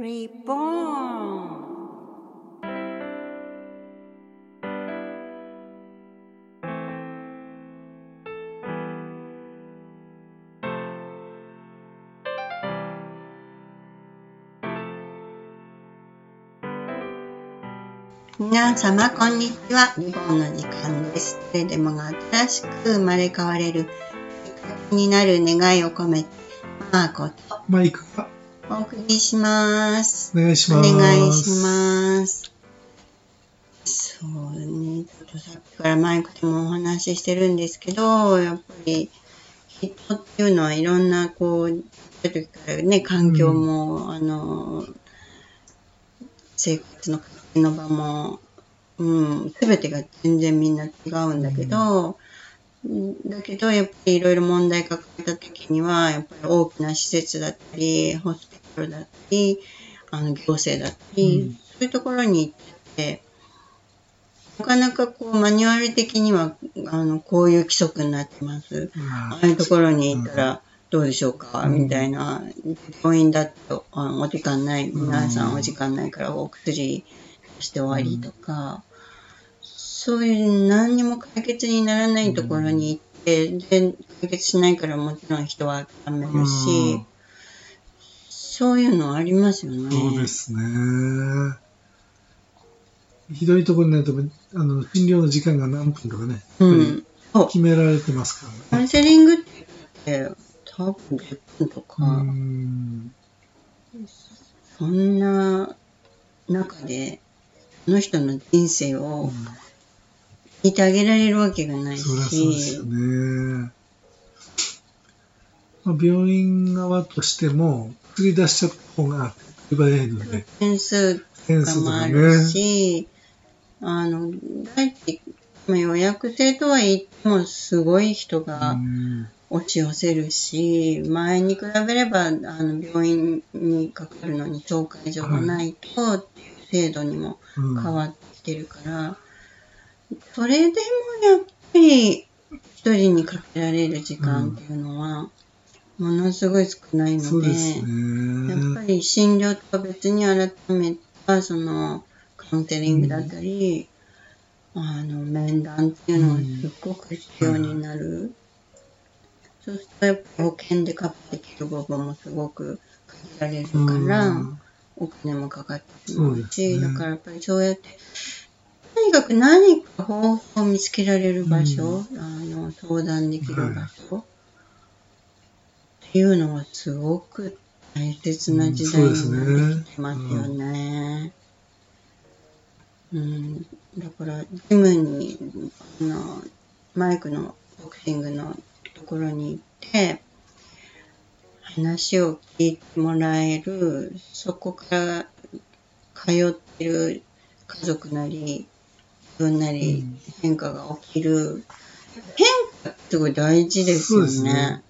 Reborn 皆様、こんにちは。リボンの時間です。誰でもが新しく生まれ変われる、気になる願いを込めて、マーコとマイクがお送りします。お願いしおます。願いします。そうね、ちょっとさっきからマイクでもお話ししてるんですけど、やっぱり人っていうのはいろんなこう、時からね、環境も、あの、生活の活動の場も、うん、すべてが全然みんな違うんだけど、だけど、やっぱりいろいろ問題抱えた時には、やっぱり大きな施設だったり、ホスピだったり、あの、行政だったり、うん。そういうところに行って、なかなかこう、マニュアル的には、あの、こういう規則になってます。ああいうところに行ったらどうでしょうか、うん。みたいな。病院だと、あのお時間ない、うん。皆さんお時間ないからお薬して終わりとか、そういう何にも解決にならないところに行って、で、解決しないからもちろん人は諦めるし、うんそういうのありますよね。そうですね。ひどいところになると、あの、診療の時間が何分とかね、うん。そう。決められてますかカウらね。ンセリングって多分10分とか、ん。そんな中で、その人の人生を聞いてあげられるわけがないそりゃそうですしよ、ね。まあ、病院側としても、振り出しちゃった方が手早いので、点数点とかも。あるし、あの、大体、まあ、予約制とは言っても、すごい人うがん押し寄せるし、前に比べれば、あの、病院にかかるのに紹介状がないと、っていう制度にもうん変わってきてるから、それでもやっぱり一人にかけられる時間っていうのは、ものすごい少ないので、そうですやっね。ぱり診療とは別に改めたそのカウンセリングだったり、あの面談っていうのはすっごく必要になる。そうするとやっぱり保険でカップできる部分もすごく限られるから、うんお金もかかってしまうし、ねだからやっぱりそうやって、とにかく何か方法を見つけられる場所、あの相談できる場所、っていうのはすごく大切な時代になってきてますよね。うん、だから、ジムに、あの、マイクのボクシングのところに行って、話を聞いてもらえる、そこから通ってる家族なり、自分なりうん変化が起きる。変化ってすごい大事ですよね。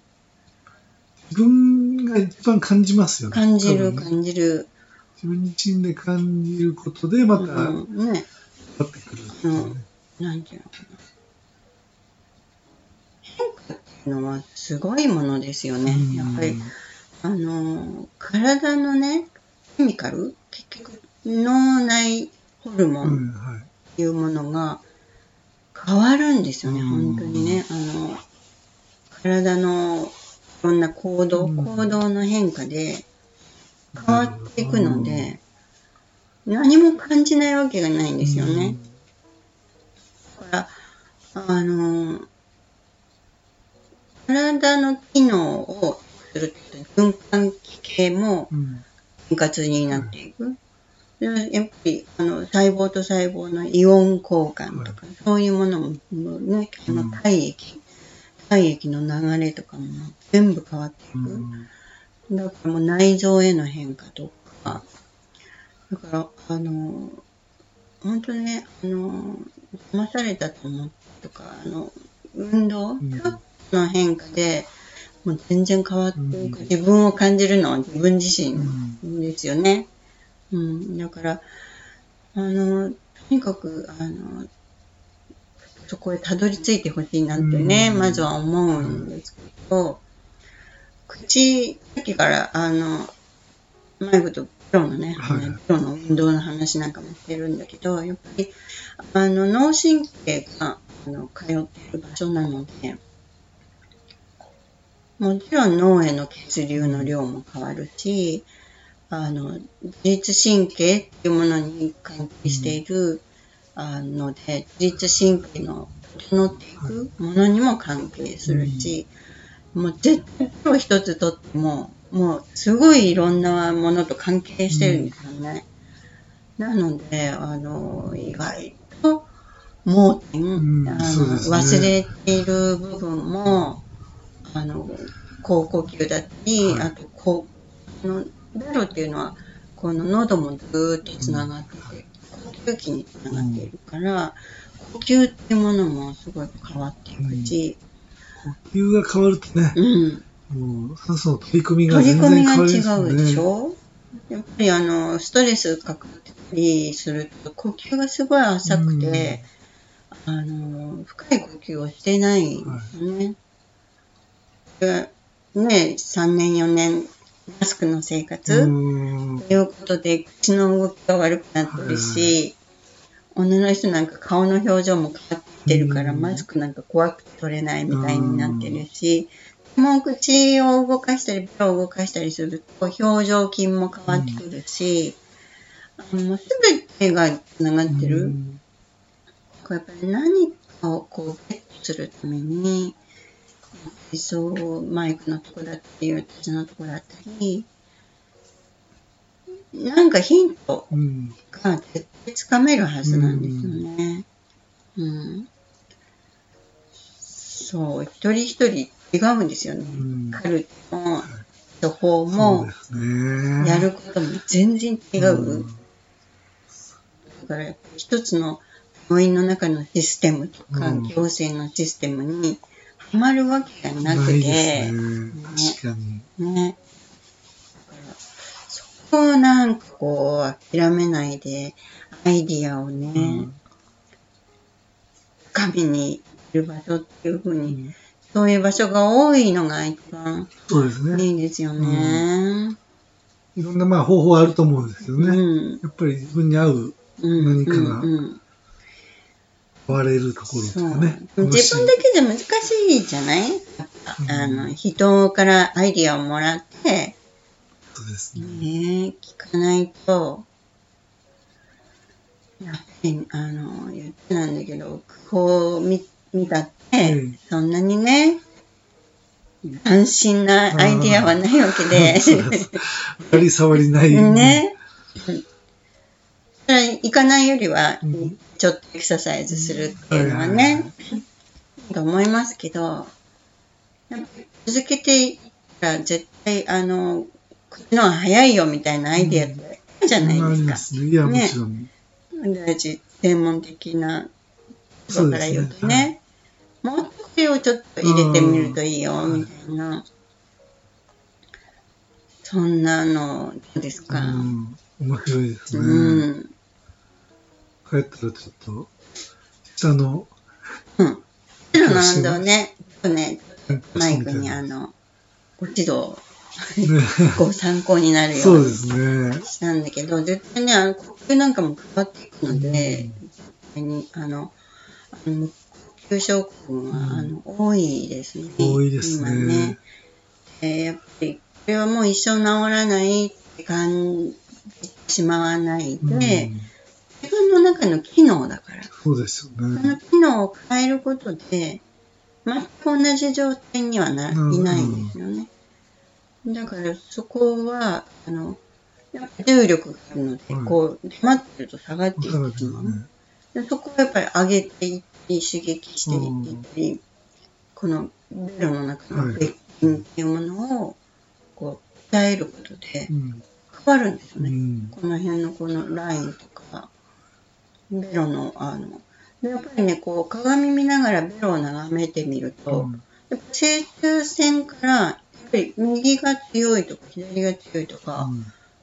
自分が一番感じますよね。感じる、感じる。自分自身で感じることで、またうん、ね、ってくるっていうね。なんていうのかな。変化っていうのはすごいものですよね。やっぱり、あの、体のね、ケミカル、結局、脳内ホルモうん、ンうんはい。っていうものが変わるんですよね、うん本当にね。あの、体のいろんな行動、うん行動の変化で変わっていくので、何も感じないわけがないんですよね。だから、あの、体の機能をするって循環器系も。円滑になっていく。でやっぱりあの細胞と細胞のイオン交換とか、そういうものもね、あのうん体液、体液の流れとかも全部変わっていく。うんだからもう内臓への変化とか、だから、あの、本当ね、あの、騙されたと思うとか、あの、運動、んちょっとの変化で、もう全然変わっていく。うん自分を感じるのは自分自身うんですよね。うん、だから、あの、とにかく、あの、そこへたどり着いてほしいなってね、うん。まずは思うんですけど、口、さっきから、あの、マイクとプロのね、はい。プロの運動の話なんかもしてるんだけど、やっぱり、あの、脳神経が、あの、通っている場所なので、もちろん脳への血流の量も変わるし、あの、自律神経っていうものに関係している、あので、自律神経の整っていくものにも関係するし、もう絶対プロ一つとっても、もうすごいいろんなものと関係してるんですよね。なので、あの、意外と盲点、うんあね。忘れている部分も、あの、高呼吸だったり、はい。あと、このベロっていうのは、この喉もずーっとつながってて、呼吸器につながっているから、呼吸っていうものもすごい変わっていくし、呼吸が変わるとね、うん。もう酸素の取り込みが全然変わがりますね。違うでしょ？やっぱりあの、ストレスかかってたりすると、呼吸がすごい浅くて、あの、深い呼吸をしてないんですよね。でね、3年4年、マスクの生活、ということで、口の動きが悪くなってるし、女の人なんか顔の表情も変わってるから、うんマスクなんか怖くて取れないみたいになってるし、もう口を動かしたり、手を動かしたりすると、表情筋も変わってくるし、あのもうすべてがつながってる。うんやっぱり何かをこうゲットするために、理想マイクのとこだったり、私のとこだったり、なんかヒントうんが絶対つかめるはずなんですよね。うん。そう、一人一人違うんですよね。うんカルテも、処方も。やることも全然違う。うんだから一つの病院の中のシステムとか、うん行政のシステムにはまるわけがなくて、ね。確かに。ね。をなんかこう諦めないで、アイディアをね、うん深みにいる場所っていうふうに、そういう場所が多いのが一番そうですね。いいですよね。いろんなまあ方法あると思うんですけどね。うん。やっぱり自分に合ううん。何かが割れるところとかね。自分だけじゃ難しいじゃない、うんあの人からアイディアをもらって、そうですね。ね、聞かないと、やっぱり、あの、言ってなんだけど、こう見見たって、うんそんなにね、斬新なアイディアはないわけで、そうです。当たり障りない。ね。行かないよりはうん、ちょっとエクササイズするっていうのはね、と思いますけど、続けていったら絶対、あの、こっちの方が早いよみたいなアイディアってあるじゃないありでますすね。いや、もちろん。大事、専門的なところから言うとね、もっとこれをちょっと入れてみるといいよ、みたいな。そん。なの、どうですうか。ん。面白いですねう。ん。帰ったらちょっと、下の、うん。プロの運動ね、ちょっとね、マイクにあの、ご指導、ご参考になるよそうに。したんだけど、絶対ね、あの、呼吸なんかも変わっていくので、絶対に、あの、あの呼吸症候群は、うんあの、多いですね。多いです今ねね。でやっぱり、これはもう一生治らないって感じてしまわないで、うん自分の中の機能だから。そうですよそのね。機能を変えることで、全く同じ状態にはな、うんいないんですよね。だからそこは、あの、重力があるので、はいこう、溜まってると下がっていそうってしまう。ですね。でそこをやっぱり上げていって、刺激していったり、このベロの中の別筋っていうものを、こう、鍛えることでうん。変わるんですよね。うん。この辺のこのラインとか、ベロの、あの、でやっぱりね、こう、鏡見ながらベロを眺めてみると、うんやっぱ正中線から、ぱり右が強いとか左が強いとか、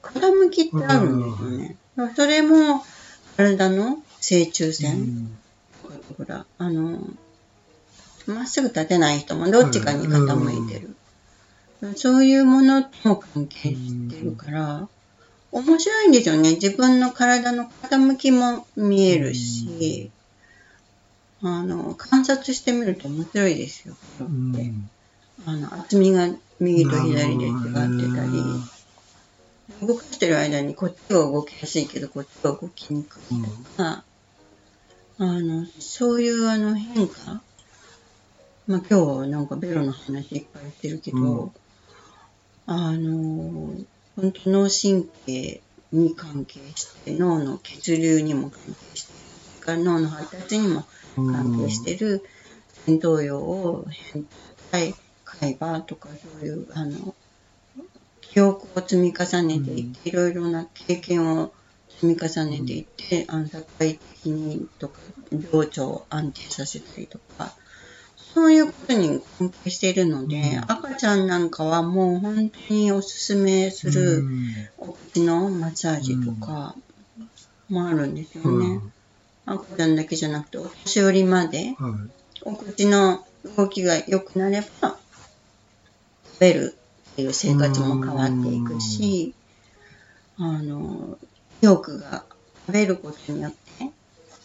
傾きってあるんですよね。それも、体の正中う線ほら、あの、まっすぐ立てない人もどっちかに傾いてる。そういうものとも関係してるから、面白いんですよね。自分の体の傾きも見えるし、あの、観察してみると面白いですよ。あの、厚みが右と左で違ってたり、動かしてる間にこっちが動きやすいけど、こっちが動きにくいとか、あの、そういうあの変化、まあ今日なんかベロの話いっぱいしてるけど、うん。あの、本当脳神経に関係して、脳の血流にも関係してる、脳の発達にも関係してる前頭葉を変態、海馬とかそういう、あの、記憶を積み重ねていって、いろいろな経験を積み重ねていって、あの社会的にとか、情緒を安定させたりとか、そういうことに関係しているので、うん赤ちゃんなんかはもう本当におすすめするお口のマッサージとかもあるんですようんね。赤ちゃんだけじゃなくて、お年寄りまで、はい。お口の動きが良くなれば、食べるっていう生活も変わっていくし、あの、意欲が食べることによって、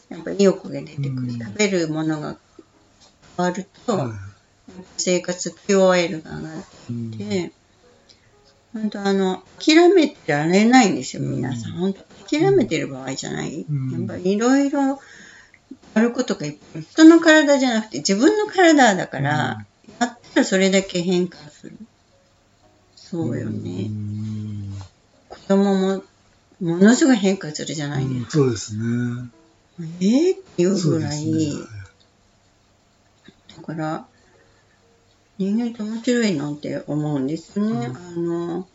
やっぱり意欲が出てくる。うん食べるものが変わると、はい生活 QOL が上がっうんて、本当あの、諦めてられないんですよ、皆さん。本当諦めてる場合じゃない。うんやっぱりいろいろやることがいっぱい。人の体じゃなくて自分の体だから、らそれだけ変化する。そうようね。ん子供もものすごい変化するじゃないですか。そうですね。えー、っていうぐらい、すね。だから、人間って面白いなって思うんですよね。うんあの、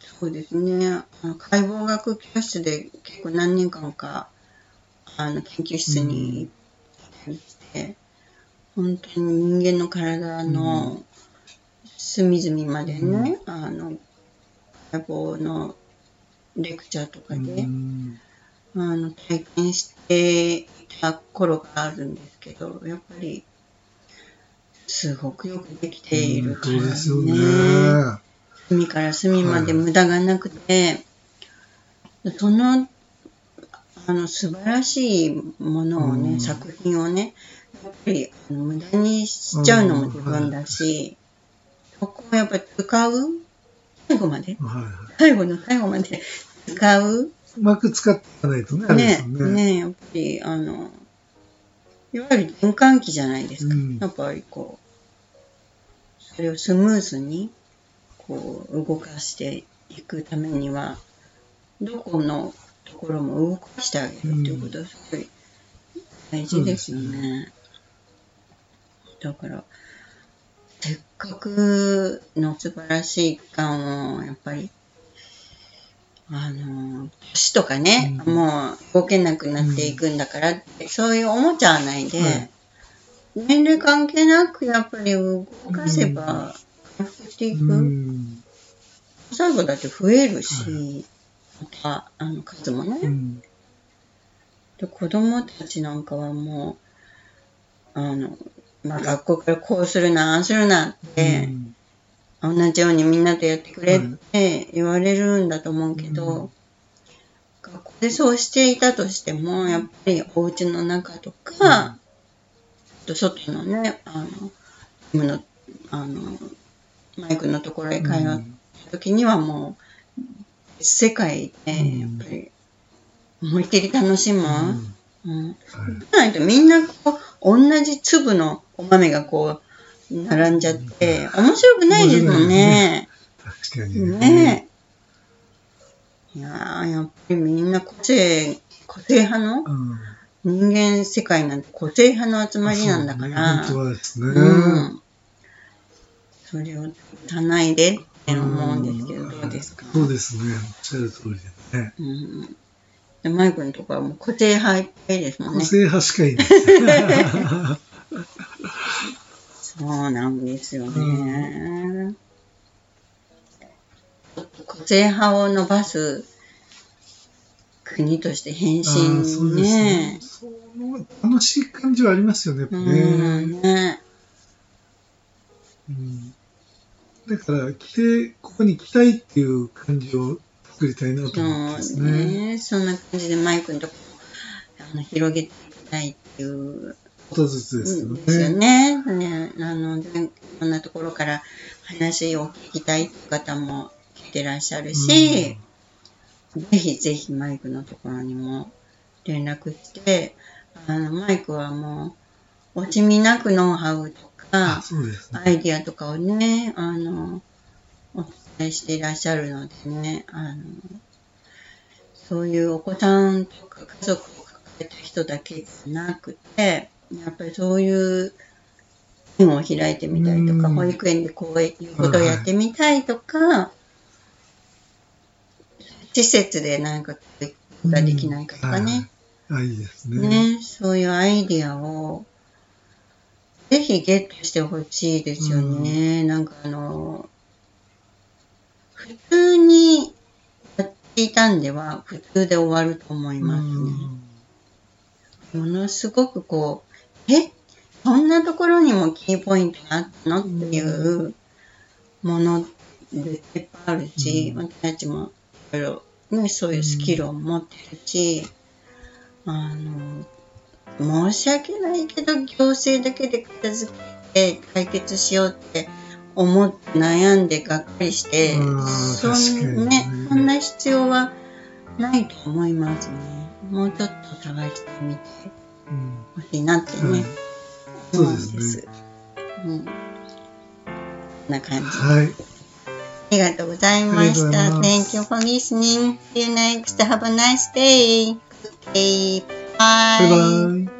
そうですね。解剖学教室で結構何年間か、あの、研究室に行ったりして、本当に人間の体の隅々までね、あの、解剖のレクチャーとかで、うん。あの、体験していた頃があるんですけど、やっぱり、すごくよくできているからそうですよね。ね。隅から隅まで無駄がなくて、その、あの、素晴らしいものをね、うん。作品をね、やっぱり無駄にしちゃうのも自分だし、そこをやっぱり使う？最後まで？はい。最後の最後まで使う？うまく使っていかないとね、ねよね。ねやっぱり、あの、いわゆる循環器じゃないですか。うんやっぱりこう、それをスムーズに、こう、動かしていくためには、どこのところも動かしてあげるっていうことはすごい大事ですよね。だから、せっかくの素晴らしい期間を、やっぱり、あの、年とかね、うんもう動けなくなっていくんだからって、そういう思っちゃわないで、はい年齢関係なくやっぱり動かせば回復していく。うん。最後だって増えるし、また、あの、数もね。うんで子供たちなんかはもう、あの、まあ、学校からこうするな、ああするなって、同じようにみんなとやってくれって言われるんだと思うけど、うん学校でそうしていたとしても、やっぱりお家の中とか、あと外のね、あの、の、あの、マイクのところへ通った時にはもう、別世界で、やっぱり、思いっきり楽しむ。うんはいじゃないとみんなこう、同じ粒のお豆がこう、並んじゃって、面白くないですもんね。確かにねえ。いやー、やっぱりみんな個性、個性派のうん人間世界なんて個性派の集まりなんだから、そうね本当はですね。うん。それを足さないでって思うんですけど、どうですか？そうですね。おっしゃる通りでね。うん。でマイクのとこはもう個性派いっぱいですもんね。個性派しかいない。そうなんですよね。個性派を伸ばす国として変身ですねね。。その楽しい感じはありますよね、やっぱうね。んね。うんだから、来て、ここに来たいっていう感じを作りたいなと思ってますそうね。ね。そんな感じでマイクのとこあの広げていきたいっていうことずつですけどですよね。ね。ねあの、でいろんなところから話を聞きたい方も来てらっしゃるし、ぜひぜひマイクのところにも連絡して、あの、マイクはもう、惜しみなくノウハウとあ、か、ね。アイディアとかをね、あの、お伝えしていらっしゃるのでね、あの、そういうお子さんとか家族を抱えた人だけじゃなくて、やっぱりそういう園を開いてみたりとか、うん保育園でこういうことをやってみたいとか、施設でなんかができないかとかね、あ、いいですね。ね、そういうアイディアを、ぜひゲットしてほしいですよね。なんかあの、普通にやっていたんでは普通で終わると思いますね。ものすごくこう、え？そんなところにもキーポイントがあったの？っていうものでいっぱいあるし、うん。私たちもいろいろ、ね、そういうスキルを持ってるし、あの、申し訳ないけど行政だけで片付けて解決しようって思って悩んでがっかりしてうん、そんね、そんな必要はないと思いますね。もうちょっと探してみてうんほしいなってね、はいそうですす。うん。こんな感じ。はい。ありがとうございました。Thank you for listening. See you next. Have a nice day. Okay. Bye. バイ。